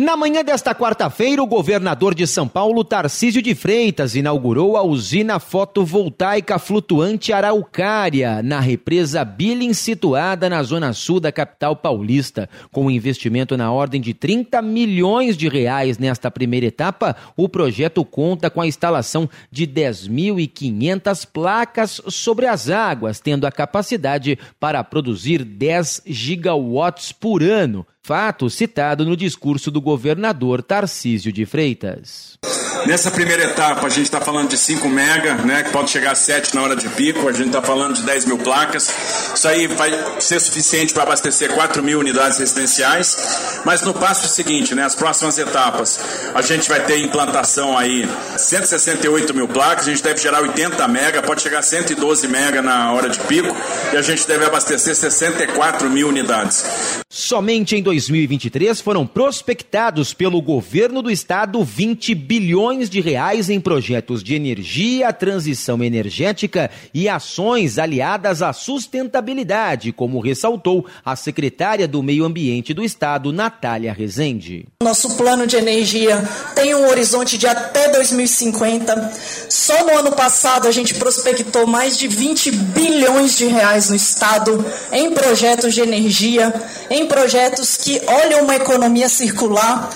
Na manhã desta quarta-feira, o governador de São Paulo, Tarcísio de Freitas, inaugurou a usina fotovoltaica flutuante Araucária, na represa Billing, situada na zona sul da capital paulista. Com um investimento na ordem de 30 milhões de reais nesta primeira etapa, o projeto conta com a instalação de 10.500 placas sobre as águas, tendo a capacidade para produzir 10 gigawatts por ano fato citado no discurso do governador Tarcísio de Freitas. Nessa primeira etapa, a gente está falando de 5 mega, né, que pode chegar a 7 na hora de pico, a gente está falando de 10 mil placas. Isso aí vai ser suficiente para abastecer 4 mil unidades residenciais. Mas no passo seguinte, né, as próximas etapas, a gente vai ter implantação aí 168 mil placas, a gente deve gerar 80 mega, pode chegar a 112 mega na hora de pico, e a gente deve abastecer 64 mil unidades. Somente em 2023 foram prospectados pelo governo do estado 20 bilhões de reais em projetos de energia, transição energética e ações aliadas à sustentabilidade, como ressaltou a secretária do Meio Ambiente do estado, Natália Rezende. Nosso plano de energia tem um horizonte de até 2050. Só no ano passado a gente prospectou mais de 20 bilhões de reais no estado em projetos de energia, em projetos que olham uma economia circular,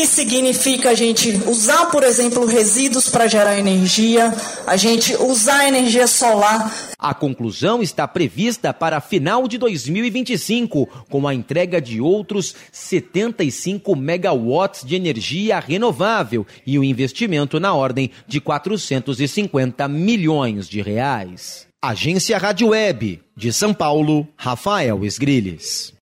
que significa a gente usar, por exemplo, resíduos para gerar energia, a gente usar energia solar. A conclusão está prevista para final de 2025, com a entrega de outros 75 megawatts de energia renovável e o um investimento na ordem de 450 milhões de reais. Agência Rádio Web, de São Paulo, Rafael Esgrilles.